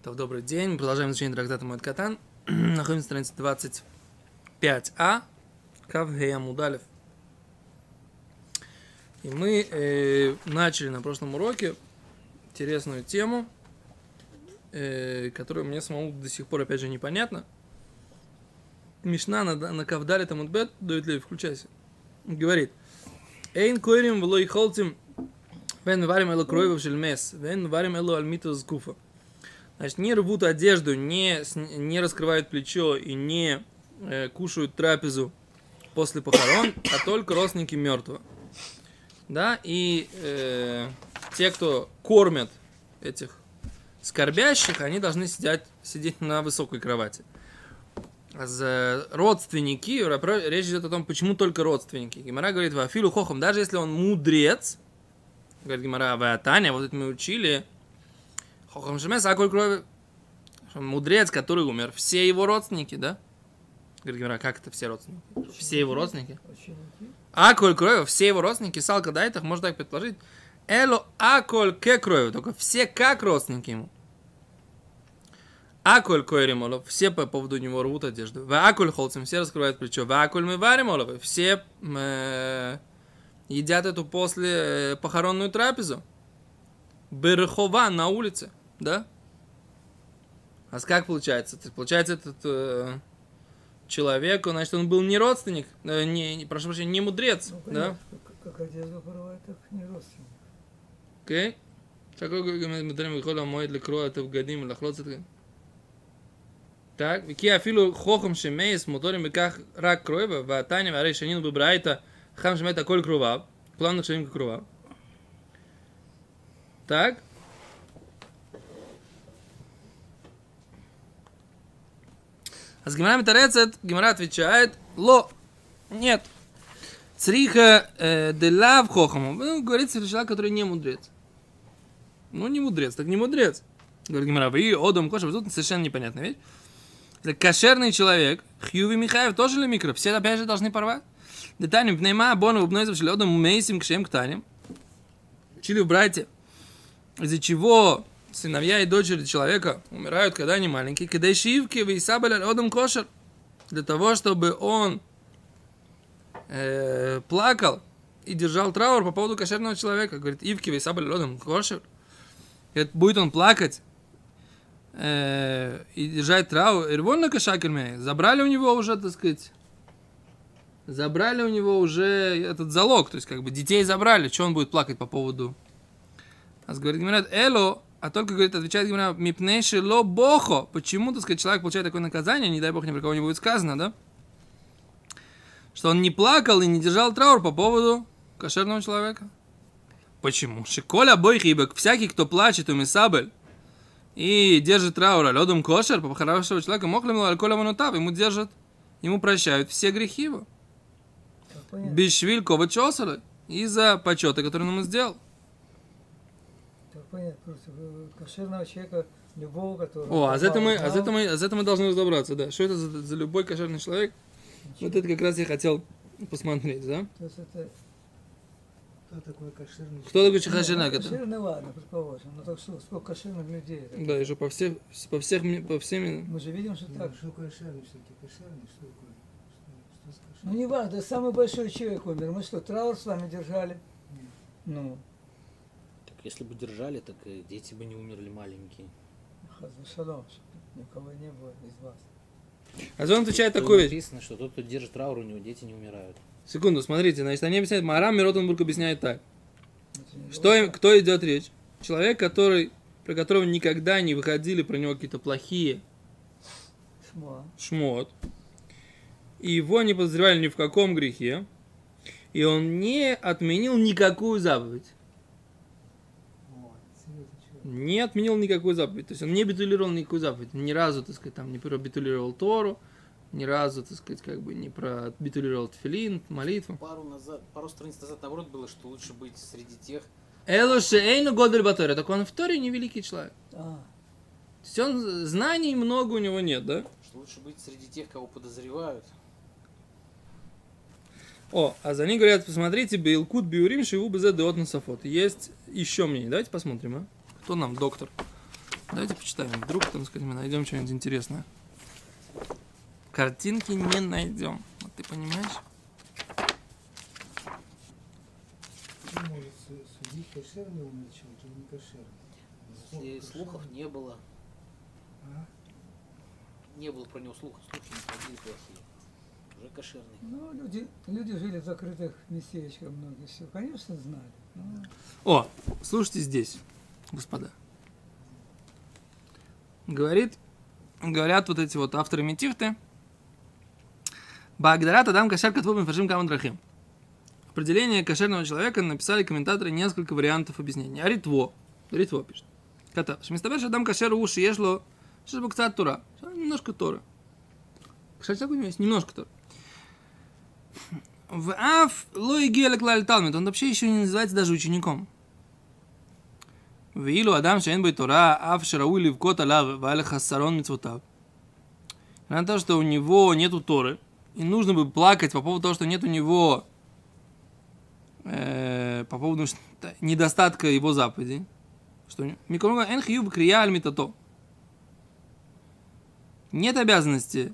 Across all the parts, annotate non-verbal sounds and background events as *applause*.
То добрый день. Мы продолжаем изучение трактата Мой Катан. *clears throat* Находимся на странице 25а. Кавгея Мудалев. И мы э, начали на прошлом уроке интересную тему, э, которая мне самому до сих пор, опять же, непонятна. Мишна на, на Кавдале Тамудбет, дает ли, включайся, говорит, Эйн койрим влой холтим вен варим эло кроевов шельмес, вен варим эло альмитус гуфа. Значит, не рвут одежду, не, не раскрывают плечо и не э, кушают трапезу после похорон, а только родственники мертвого. Да, и э, те, кто кормят этих скорбящих, они должны сидеть, сидеть на высокой кровати. За родственники, речь идет о том, почему только родственники. Гимара говорит, Вафилу хохом, даже если он мудрец, говорит Гимара, Таня, вот это мы учили, Хохам Шемес, а коль крови? Мудрец, который умер, все его родственники, да? Говорит Гимара, как это все родственники? Все его родственники? А коль крови, все его родственники, Салка Дайтах, можно так предположить. Эло а коль ке крови, только все как родственники ему. Аколь койримолов, все по поводу него рвут одежду. В аколь холцем, все раскрывают плечо. В аколь мы варимолов, все э, едят эту после э, похоронную трапезу. Берхова на улице да? А как получается? Получается, этот э, человек, значит, он был не родственник, э, не, не, прошу прощения, не мудрец, ну, да? Как, как одежду порвать, так не родственник. Окей. Такой говорим, выхода мой для кроя это в годим, лахлоц это. Так, וכי אפילו חוכם שמייס מוטורים בכך רק קרובה, והתניא והרי שנינו בברייתא חכם שמת הכל קרוביו, כולם נחשבים כקרוביו. Так, А с Гимара Митарецет, Гимара отвечает, ло, нет. Цриха э, де лав хохаму. Ну, говорится, человек, который не мудрец. Ну, не мудрец, так не мудрец. Говорит Гимара, вы одом коша, тут совершенно непонятная вещь. Кошерный человек, Хьюви Михаев тоже ли микро? Все опять же должны порвать. Деталим, пнейма, бону, обнойзов, шеледом, мейсим, кшем, ктанем. Чили в братья. Из-за чего сыновья и дочери человека умирают, когда они маленькие, когда шивки вы одам кошер, для того, чтобы он э, плакал и держал траур по поводу кошерного человека. Говорит, Ивки вы одам кошер. Говорит, будет он плакать э, и держать траур. Ирвон кошакерме. Забрали у него уже, так сказать, забрали у него уже этот залог, то есть как бы детей забрали, что он будет плакать по поводу. А говорит, говорят, Эло, а только, говорит, отвечает Гимара, мипнейши ло бохо. Почему, так сказать, человек получает такое наказание, не дай бог ни про кого не будет сказано, да? Что он не плакал и не держал траур по поводу кошерного человека. Почему? Шиколя бойхибек, всякий, кто плачет у Мисабель и держит траур, а ледом кошер, по хорошего человека, мог ли алкоголя манутав, ему держат, ему прощают все грехи его. Бишвиль кова из-за почета, который он ему сделал понять, просто кошерного человека, любого, который... О, а за это мы, а за это мы, а за это мы должны разобраться, да. Что это за, за любой кошерный человек? Ничего. Вот это как раз я хотел посмотреть, да? То есть это... Кто такой кошерный Кто такой кошерный? Ну, кошерный, ладно, предположим. Но так что, сколько кошерных людей? Так? Да, еще по всех, по всех, по всем... Мы же видим, что ну, так. Что кошерный все-таки? Кошерный, что такое? Что, что ну, не важно, самый большой человек умер. Мы что, траур с вами держали? Нет. Ну, если бы держали, так и дети бы не умерли маленькие. Шалом, никого не было из вас. А он отвечает такой вещь. Написано, что тот, кто держит траур, у него дети не умирают. Секунду, смотрите, значит, они объясняют, Марам Миротенбург объясняет так. Что, им, кто идет речь? Человек, который, про которого никогда не выходили про него какие-то плохие шмот. шмот. И его не подозревали ни в каком грехе. И он не отменил никакую заповедь не отменил никакую заповедь. То есть он не битулировал никакую заповедь. Ни разу, так сказать, там не пробитулировал Тору, ни разу, так сказать, как бы не пробитулировал тфилин, молитву. Пару, назад, пару страниц назад, наоборот, было, что лучше быть среди тех... Элоше Эйну Годель Баторе. Так он в Торе не великий человек. А. То есть он, знаний много у него нет, да? Что лучше быть среди тех, кого подозревают. О, а за ним говорят, посмотрите, Бейлкут Биурим Шиву Безе Деот Насафот. Есть еще мнение. Давайте посмотрим, а? Кто нам доктор? Давайте почитаем. Вдруг, там, сказать, мы найдем что-нибудь интересное. Картинки не найдем. Вот ты понимаешь? Слухов не было, А? не было про него слухов, слухи не ходили плохие. Уже кошерный. Ну, люди, люди жили в закрытых местечках многие, все, конечно, знали. Ну, О, слушайте здесь, господа. Говорит, говорят вот эти вот авторы Метифты. Багдарат Адам Кашар Катву Фашим Камадрахим. Определение кошерного человека написали комментаторы несколько вариантов объяснения. А Ритво. Ритво пишет. Катав. Шмистабеш Адам Кашер Уши Ешло Шишбакцат Тура. Немножко Торы. Кошер человек у него есть немножко Торы. В Аф Лой Гелек Талмит. Он вообще еще не называется даже учеником. ואילו אדם שאין בו תורה, אף שראוי לבכות עליו והיה לך חסרון מצוותיו. Несмотря на то, что у него нету Торы, и нужно бы плакать по поводу того, что нет у него э, по поводу что- недостатка его заповедей, что Микронга эн хью крия аль митато. Нет обязанности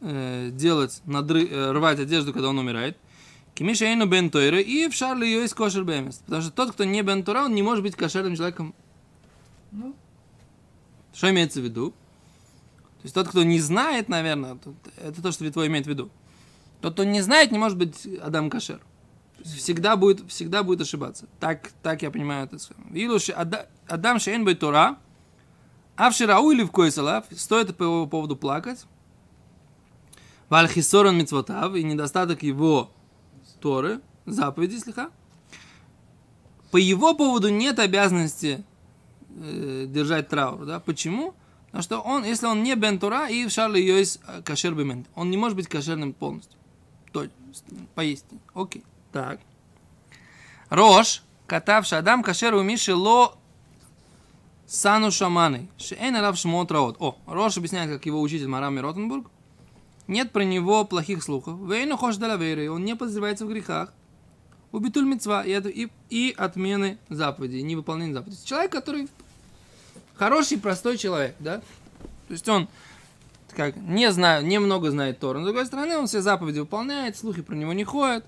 э, делать, надры, э, рвать одежду, когда он умирает. Кимиша эйну бен тойры и в шарли ее из кошер бемес. Потому что тот, кто не бен тора, он не может быть кошерным человеком. ну, Что имеется в виду? То есть тот, кто не знает, наверное, это то, что Витво имеет в виду. Тот, кто не знает, не может быть Адам Кашер. Всегда будет, всегда будет ошибаться. Так, так я понимаю это. Ада- Адам Шейн Бей Тора, а в Ширау или в Койсалав, стоит по его поводу плакать. Вальхисорон Мицвотав и недостаток его Торы, заповеди слегка. По его поводу нет обязанности э, держать траур, да? Почему? Потому что он, если он не бен Тура, и в Шарле есть э, кошер бемент, он не может быть кошерным полностью. То есть, поесть. Окей. Так. Рош, катавший Адам кошер у Миши ло сану шаманы. Шейн алав шмот. О, Рош объясняет, как его учитель Марами Ротенбург. Нет про него плохих слухов. Вейну хош далаверы, он не подозревается в грехах. Убитуль мецва и, это- и, и отмены заповедей, невыполнение заповедей. Человек, который хороший, простой человек, да? То есть он как, не знаю, немного знает Тору. Но, с другой стороны, он все заповеди выполняет, слухи про него не ходят,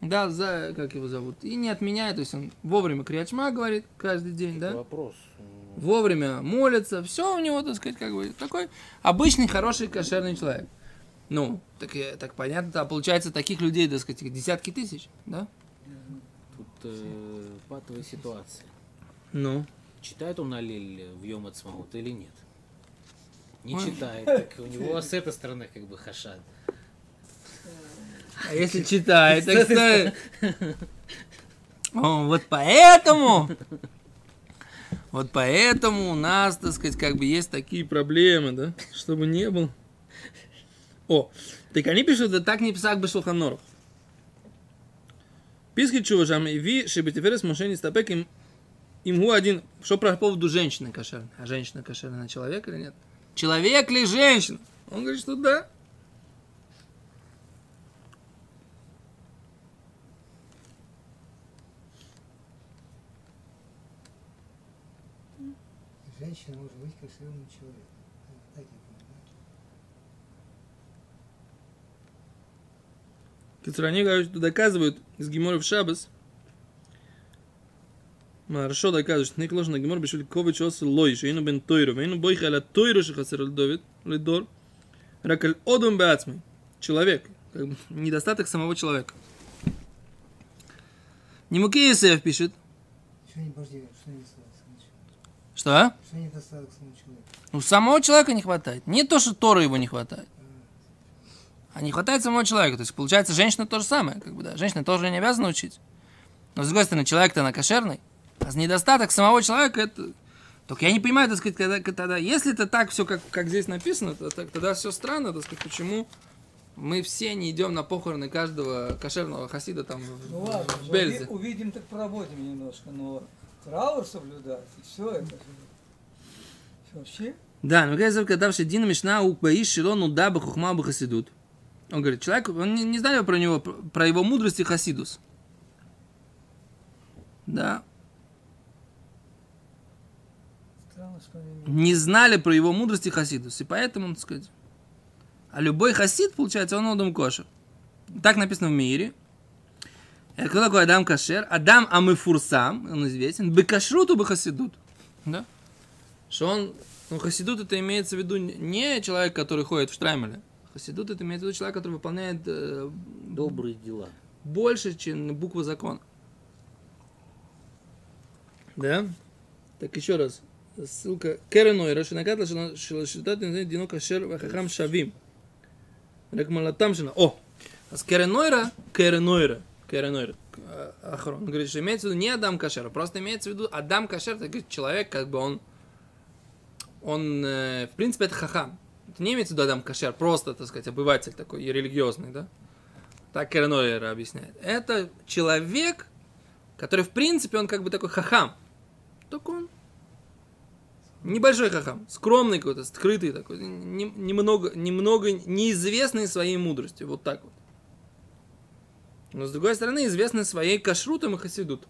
да, за, как его зовут, и не отменяет, то есть он вовремя криячма говорит каждый день, да? Вопрос. вовремя молится, все у него, так сказать, как бы такой обычный, хороший, кошерный человек. Ну, так, э, так понятно, а получается таких людей, так сказать, десятки тысяч, да? Тут э, патовая ситуация. Ну. Читает он Алиль в Йом Ацмаут или нет? Не Ой. читает. Так у него с этой стороны как бы хашад. А если читает, так что... О, вот поэтому... Вот поэтому у нас, так сказать, как бы есть такие проблемы, да? Чтобы не было. О, так они пишут, да так не писак бы Шулханоров. Писки чуважам и ви, шебетиферес мошенни стапек им им гу один. Что про поводу женщины кошерной? А женщина кошерная на человека или нет? Человек ли женщина? Он говорит, что да. Женщина может быть кошерным человеком понимаю. Кицур, они говорят, что доказывают из Гемора в Шабас. Хорошо доказывают, что не ложно Гемор бешуль кович ос лой, что ину бен тойру, вейну бойха аля тойру, что хасер Давид, лидор, ракаль одум беацмой. Человек, как бы недостаток самого человека. Немукеесев пишет, Что что не достаток самого человека? что а? Что самого человека? Ну, самого человека не хватает. Не то, что Тора его не хватает. А не хватает самого человека. То есть, получается, женщина то же самое. Как бы, да. Женщина тоже не обязана учить. Но, с другой стороны, человек-то на кошерный. А недостаток самого человека это... Только я не понимаю, так сказать, когда, когда если это так все, как, как здесь написано, то, так- тогда все странно, так сказать, почему мы все не идем на похороны каждого кошерного хасида там в- ну ладно, в Бельзе. уви- увидим, так поработаем немножко, но траур соблюдать, и все это. Вообще, Да, но когда кадавший Дина Мишна у Баиш Шилону да бахухма бахасидут. Он говорит, человек, он не, не знали про него, про- его мудрость и хасидус. Да. странно. что они не знали про его мудрость и хасидус. И поэтому, так сказать, а любой хасид, получается, он Адам кошер. Так написано в мире. Э, Кто такой Адам Кашер? Адам Амифурсам, он известен. Бекашруту бехасидут. Да? Что он, ну, хасидут это имеется в виду не человек, который ходит в штраймеле. Хасидут это имеется в виду человек, который выполняет э, Добрые дела. больше, чем буква закона. Да? Так еще раз. Ссылка. Керенойра, шинакатла, шилашитат, дино кашер, вахахам шавим. Рек малатам шина. О! А с Керенойра, Керенойра, Керенойра, а, Ахрон, он говорит, что имеется в виду не Адам Кашер, а просто имеется в виду Адам Кашер, это человек, как бы он, он, э, в принципе, это хахам. Это не имеется в виду Адам Кашер, просто, так сказать, обыватель такой, и религиозный, да? Так Керенойра объясняет. Это человек, который, в принципе, он как бы такой хахам. Только он небольшой хахам, скромный какой-то, скрытый такой, не- немного, немного неизвестный своей мудростью, вот так вот. Но, с другой стороны, известный своей кашрутом и хасидут.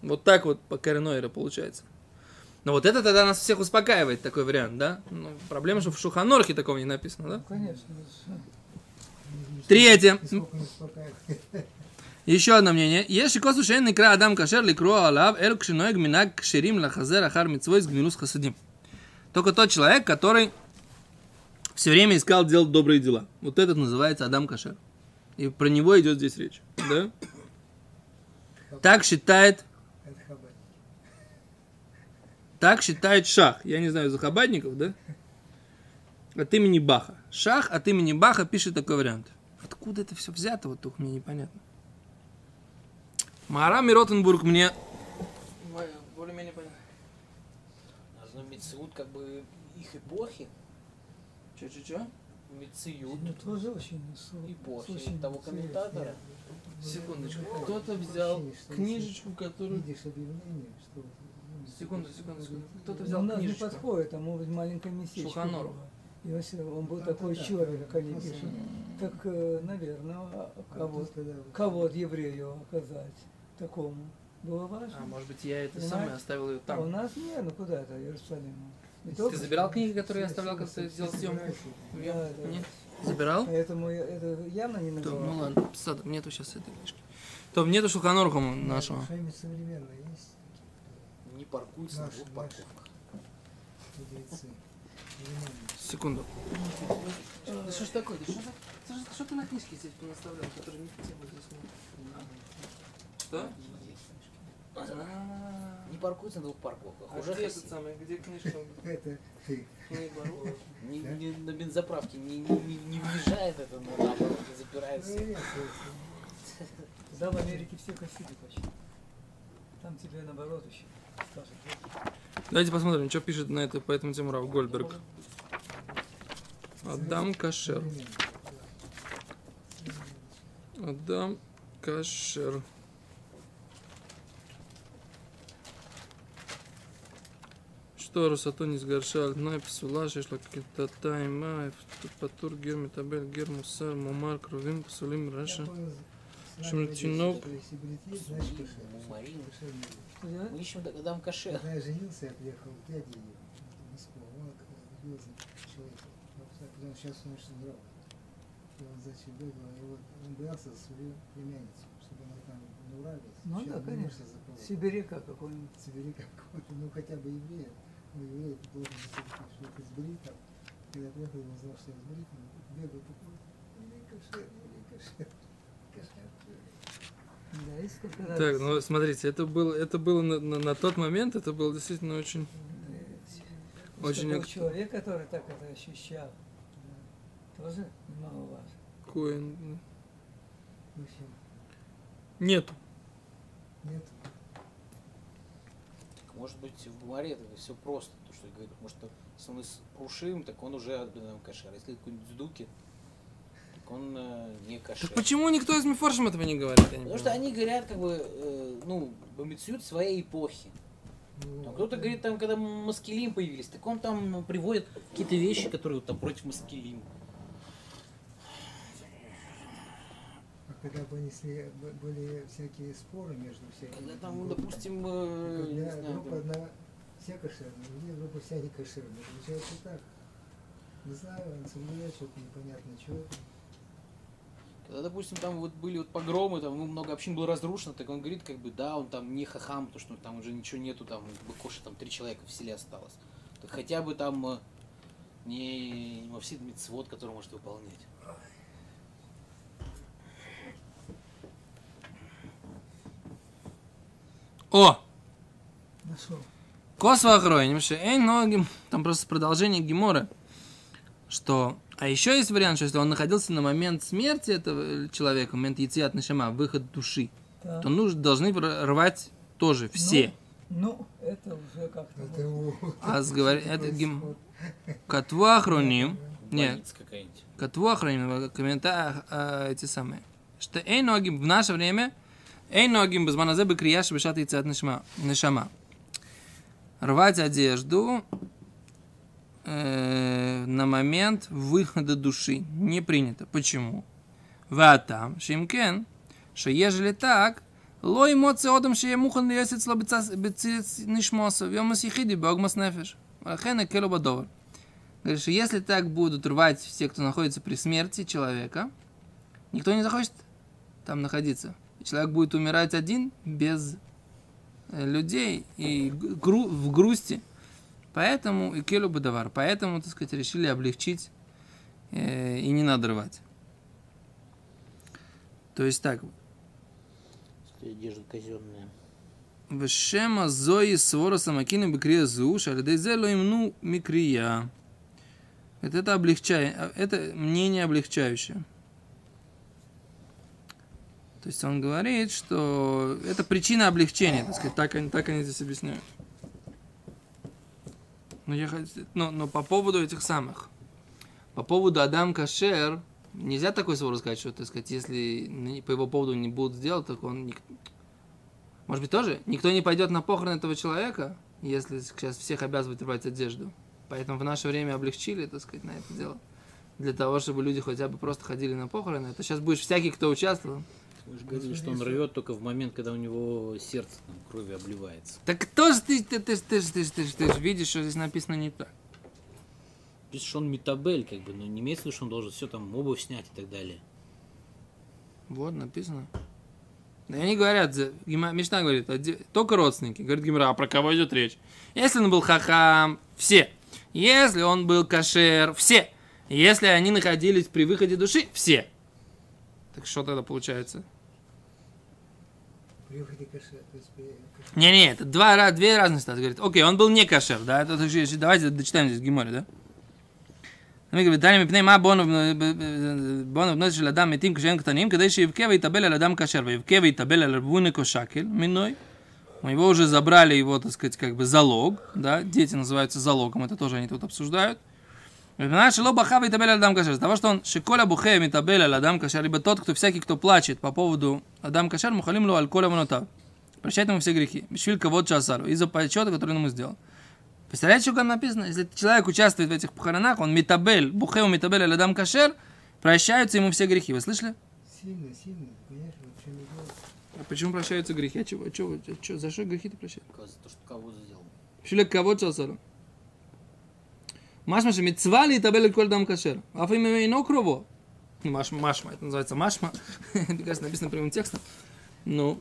Вот так вот по Керенойре получается. Но вот это тогда нас всех успокаивает, такой вариант, да? Ну, проблема, что в Шуханорхе такого не написано, да? Ну, конечно. Третье. *laughs* Еще одно мнение. Если косу шейн икра адам кашер ликро алав эль кшиной минаг кширим лахазер ахар митцвой с гмилус хасадим. Только тот человек, который все время искал делать добрые дела. Вот этот называется Адам Кашер. И про него идет здесь речь. Да? Так считает так считает Шах. Я не знаю, захабадников, да? От имени Баха. Шах от имени Баха пишет такой вариант. Откуда это все взято, вот только мне непонятно. Мара Ротенбург мне более-менее понятно. Должно Мециут как бы их эпохи. Че-че-че? Мециют. Ну, тоже очень су- Эпохи очень того комментатора. Секундочку. Кто-то взял книжечку, которую... Видишь объявление, что... ну, Секунду, секунду, секунду. Кто-то Ну, взял у нас не книжечку. подходит, там может маленькое местечко. Шуханору. было. И он, он был Да, такой да, червь, как они Ну, пишут. Так, э, наверное, А кого, еврею оказать такому было важно. А, может быть, я это Понимаете? самое оставил ее А у там. нас не, ну куда это, Иерусалим. Ты только- забирал книги, которые я оставлял, когда ты делал съемку? Да, да. Нет? Забирал? Поэтому я- это явно не называл. ну ладно, нету сейчас этой книжки. То нету Шуханорха нашего. Современное есть? Не паркуются на двух парковках. Секунду. Да что ж такое? Да что, за- что, что ты на книжке здесь понаставлял, которые не в тему здесь Что? Не паркуются на двух парковках. А Уже где этот самый, где книжка? Это ты. Не- не- на бензоправке не, не, не, не въезжает это, но наоборот запирается. Нет, Да, в Америке все хасиды почти. Там тебе наоборот еще. Давайте посмотрим, что пишет на это по этому тему Рав Гольдберг. Адам Кашер. Адам Кашер. Что Росато не сгоршал, Най псула, шешла какие-то тайма, патур, гер, метабель, гер, мусар, мумар, кровим, псулим, раша. Что делать? Мы ищем Адам Кашер. Когда я женился, я приехал к дяде в Москву. Он религиозный человек. Потом сейчас он очень здравый. И он за себя говорил, и вот он боялся за свою племянницу, чтобы она там не нравилась. Ну да, не конечно. Сибиряка какой-нибудь. Сибири какого-то, ну хотя бы еврея. Ну, еврей ты должен быть, что сбрит там. Когда я приехал, я узнал, что я сбрит, он бегал такой, еврей кошер, еврей кошер, кошер. Да, и сколько раз. Так, ну смотрите, это было, это было на, на- на тот момент, это было действительно очень... Очень что был ак- человек, который так это ощущал, тоже немаловажно. Коин. Общем, Нету. нет. Так, Может быть, в Гумаре это все просто, то, что говорит. Может, если он из Пушим, так он уже. А Если какой-нибудь Дздуки, так он э, не Кашер. Так почему никто из Мифоршем этого не говорит? Я не Потому что понимаю. они говорят, как бы, э, ну, бомбицют своей эпохи. Ну, Там кто-то говорит, там, когда маскилим появились, так он там приводит какие-то вещи, которые вот, там против маскилим. А когда бы несли, были всякие споры между всякими. Когда там, ну, допустим, э, не Когда знаю, группа там, одна все кошерные, люди вроде вся не кошерные. Получается так. Не знаю, он что-то непонятно, что это. Когда, допустим, там вот были вот погромы, там ну, много общин было разрушено, так он говорит, как бы, да, он там не хахам, потому что там уже ничего нету, там, как бы, коша, там три человека в селе осталось. Так хотя бы там э, не Мавсид Мицвод, который может выполнять. О! Нашел. Косва охройним, эй, ногим. Там просто продолжение Гемора. Что... А еще есть вариант, что если он находился на момент смерти этого человека, момент яйца Нашама, выход души, Да. то нужно, должны рвать тоже все. Ну, это уже как-то... Это вот. А сговор- это гем... Катва охроним. Нет, Больница какая-нибудь. Катву охраним, комментариях э, эти самые. Что эй ногим в наше время, эй ногим без маназе бы крияш бешат яйцат нишама. Рвать одежду э, на момент выхода души не принято. Почему? Ватам, шимкен, что ежели так, лой моци одам шея мухан льесец ло бецец нишмоса, вьомас ехиди богмас нефеш. Ахена кело бадовар. Говорит, что если так будут рвать все, кто находится при смерти человека, никто не захочет там находиться. Человек будет умирать один, без э, людей и в грусти. Поэтому и келю бадавар. Поэтому, так сказать, решили облегчить э, и не надо рвать. То есть так, Одежда казенная. Вешема зои свора самакины бекрия зуш, а ледейзе имну микрия. Это, это облегчает, это мнение облегчающее. То есть он говорит, что это причина облегчения, так сказать, так они, так они здесь объясняют. Но, я, но, но по поводу этих самых, по поводу Адам Кашер, нельзя такой свор сказать, что, так сказать, если по его поводу не будут сделать, так он может быть, тоже никто не пойдет на похороны этого человека, если сейчас всех обязывают рвать одежду. Поэтому в наше время облегчили, так сказать, на это дело. Для того, чтобы люди хотя бы просто ходили на похороны. Это сейчас будешь всякий, кто участвовал. Вы же говорили, что он рвет только в момент, когда у него сердце там, кровью обливается. Так кто же ты, ты, ты, ты, ты, ты, ты, ты же видишь, что здесь написано не так. Пишет, что он метабель, как бы, но не имеется в виду, что он должен все там обувь снять и так далее. Вот, написано. Да они говорят, Мишна говорит, оде- только родственники. Говорит Гимра, а про кого идет речь? Если он был хахам, все. Если он был кашер, все. Если они находились при выходе души, все. Так что тогда получается? При выходе кошер, то есть при кошер. Не-не, это два, две разные ситуации. Говорит, окей, он был не кашер, да? Это, Давайте дочитаем здесь Гимори, да? Мы говорим, Таня, мипней ма бону бнос של אדם מתים כשהם קטנים, כדי שיבכה ויתאבל על אדם כשר, ויבכה ויתאבל על вунико шакель, миной. У него уже забрали его, так сказать, как бы залог, да, дети называются залогом, это тоже они тут обсуждают. Из того, что он шиколя бухе митабель аль адам кашер, либо тот, кто всякий, кто плачет по поводу адам кашер, мухалим лу альколя манута. Прощает ему все грехи. Мишвилька вот часару. Из-за подсчета который он ему сделал. Представляете, что там написано? Если человек участвует в этих похоронах, он митабель, бухеу митабель аль адам кашер, прощаются ему все грехи. Вы слышали? Сильно, сильно. А почему прощаются грехи? А чего, чего, чего, за что грехи-то прощают? За то, что кого-то сделал. Человек кого-то Машма же мецва ли табели коль дам кашер. А вы именно крово. Машма, машма, это называется *laughs* машма. Кажется, написано прямым текстом. Ну,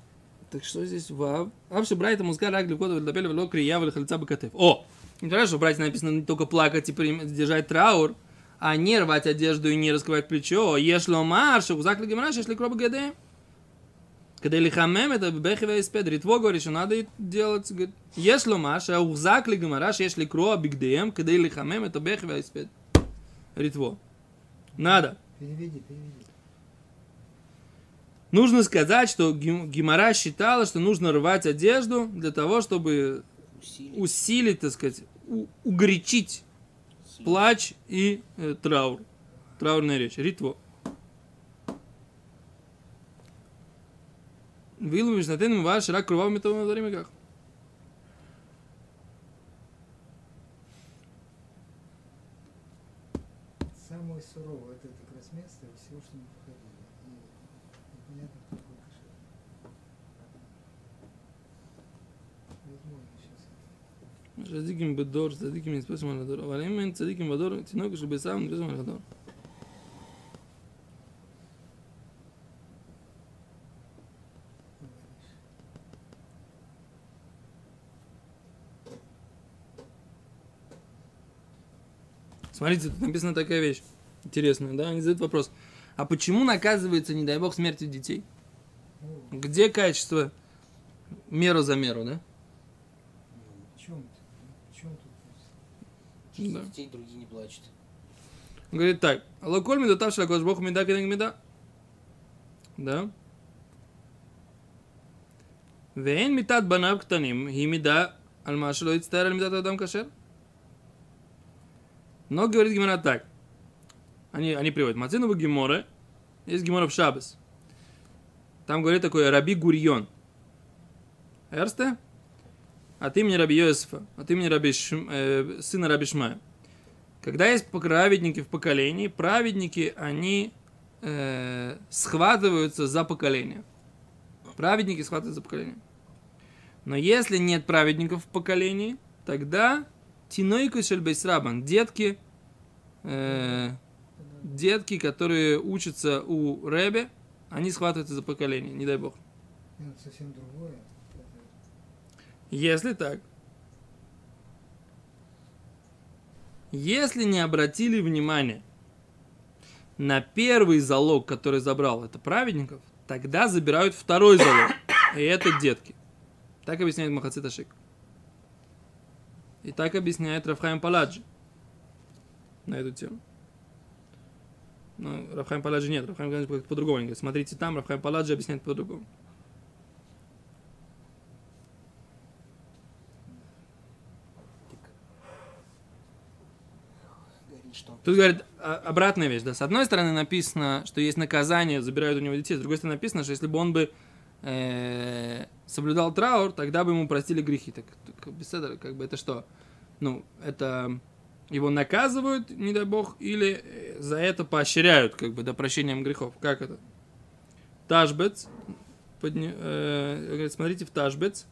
так что здесь вав? Вообще, брайта музга рак для табели вело крия вели хальца бакатев. О! Интересно, что в написано не только плакать и держать траур, а не рвать одежду и не раскрывать плечо. ешь марш, узак ли гемраш, если кроба гдм. Когда Лихамем это Бехева из Педри. Тво говорит, что надо делать. Говорит, если маш, а ухзак ли гамараш, если кроа бигдеем, когда Лихамем это Бехева из Педри. Ритво. Надо. Переведи, переведи. Нужно сказать, что Гимара считала, что нужно рвать одежду для того, чтобы усилить, усилить так сказать, у, угорячить плач и э, траур. Траурная речь. Ритво. Вилу межнатен ваш рак кровавыми того время как. Самое суровое это как раз место всего, что мы походили. И непонятно, кто такой кошер. Возможно, сейчас. צדיקים בדור, צדיקים נתפסים על הדור, אבל אם אין צדיקים בדור, תינוק של בישר נתפסים על הדור. Смотрите, тут написана такая вещь интересная, да? Они задают вопрос. А почему наказывается, не дай бог, смертью детей? Где качество меру за меру, да? Да. Детей другие не плачут. Говорит так. Локоль медотавший лакош бог меда кенег меда. Да. Вен метат банав ктаним. Химида альмашило ицтар альмидат адам кашер. Но говорит Гимара так. Они, они приводят. Мацину в Гиморе. Есть Гимора в Шабас. Там говорит такой Раби Гурьон. Эрсте? От имени Раби Йосифа. От имени Раби Шм- э, сына Раби Шмая. Когда есть праведники в поколении, праведники, они э, схватываются за поколение. Праведники схватываются за поколение. Но если нет праведников в поколении, тогда тинойку шельбейсрабан, детки, э, детки, которые учатся у Ребе, они схватываются за поколение, не дай бог. Это совсем другое. Если так. Если не обратили внимание на первый залог, который забрал это праведников, тогда забирают второй залог. И это детки. Так объясняет Махацит Ашик. И так объясняет Рафхайм Паладжи на эту тему. Но Рафхайм Паладжи нет, Рафхайм Паладжи по-другому. Говорит, смотрите там, Рафхайм Паладжи объясняет по-другому. Тут говорит обратная вещь, да. С одной стороны написано, что есть наказание, забирают у него детей. С другой стороны написано, что если бы он бы э, соблюдал траур, тогда бы ему простили грехи. Так, так этого, как бы это что? Ну, это его наказывают, не дай бог, или э, за это поощряют, как бы, до прощением грехов. Как это? Ташбец. подня- э, смотрите в Ташбец.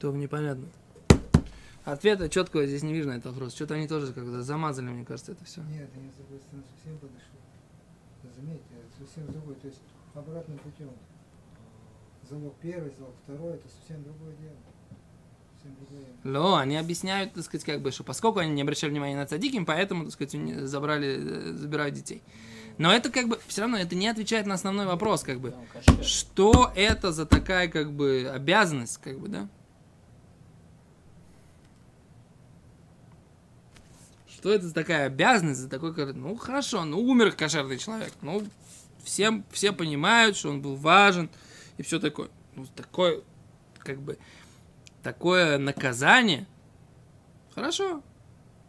То непонятно. Ответа четкого здесь не вижу на этот вопрос. Что-то они тоже как-то замазали, мне кажется, это все. Нет, они с другой стороны совсем подошли. Заметьте, это совсем другое. То есть обратным путем. Залог первый, залог второй, это совсем другое дело. Совсем другое дело. Ло, они объясняют, так сказать, как бы, что поскольку они не обращали внимания на цадиким, поэтому, так сказать, забрали, э, забирают детей. Но это как бы, все равно, это не отвечает на основной вопрос, как бы. кошер. Что это за такая, как бы, обязанность, как бы, да? Что это за такая обязанность, за такой, ну, хорошо, ну, умер кошерный человек, ну, всем, все понимают, что он был важен и все такое. Ну, такое, как бы, такое наказание, хорошо.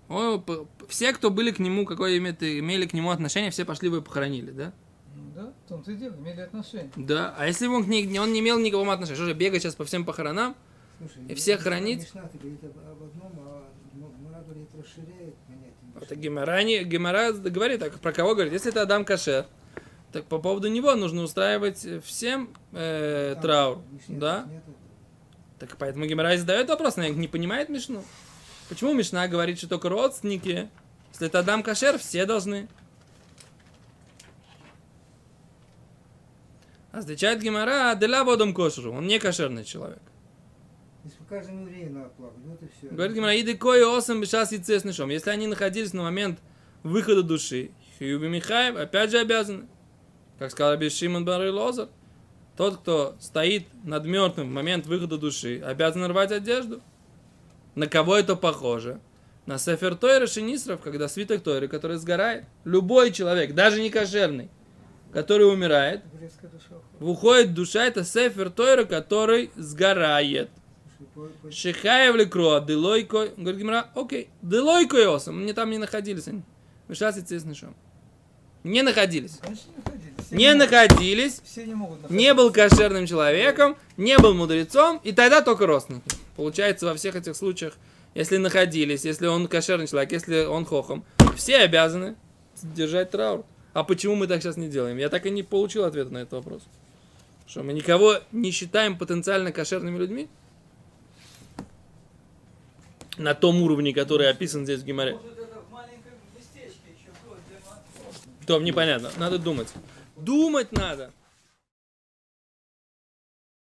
О, п- п- все, кто были к нему, какое имеет, имели к нему отношение, все пошли бы и похоронили, да? Ну да, в том-то и дело, имели отношение. Да, а если бы он, к ней, он не имел никакого отношения, что же, бегать сейчас по всем похоронам? Слушай, И всех хранить? Мишна ты говорит об, об одном, а Мара говорит, расширяет. Это Гемора, не, Гемора говорит, так, про кого говорит? Если это Адам Кашер, так по поводу него нужно устраивать всем э, траур, Мишне да? нет этого. Так поэтому Гемора задает вопрос, она не понимает Мишну. Почему Мишна говорит, что только родственники, если это Адам Кашер, все должны? А Отвечает Гемора, деля водом кошеру, он не кошерный человек. Каждому еврею надо плакать, вот и все. Говорит Гимара, иды кое осам сейчас и нишом. Если они находились на момент выхода души, Хьюби Михаев опять же обязаны. Как сказал Раби Шимон Бар Лозар, тот, кто стоит над мертвым в момент выхода души, обязан рвать одежду. На кого это похоже? На Сефер Тойра Шинисров, когда свиток Тойры, который сгорает. Любой человек, даже не кошерный, который умирает, уходит. душа, это Сефер Тойра, который сгорает. Шихаев лекро, делойко, говорит Гимара, окей, делойко осом, они там не находились они. Мешался с нишом. Не находились. Конечно, не находились. не находились, Все не могут не был кошерным человеком, не был мудрецом, и тогда только родственники. Получается, во всех этих случаях, если находились, если он кошерный человек, если он хохом, все обязаны держать траур. А почему мы так сейчас не делаем? Я так и не получил ответа на этот вопрос. Что мы никого не считаем потенциально кошерными людьми? На том уровне, который описан здесь в Гимаре. То непонятно. Надо думать. Думать надо.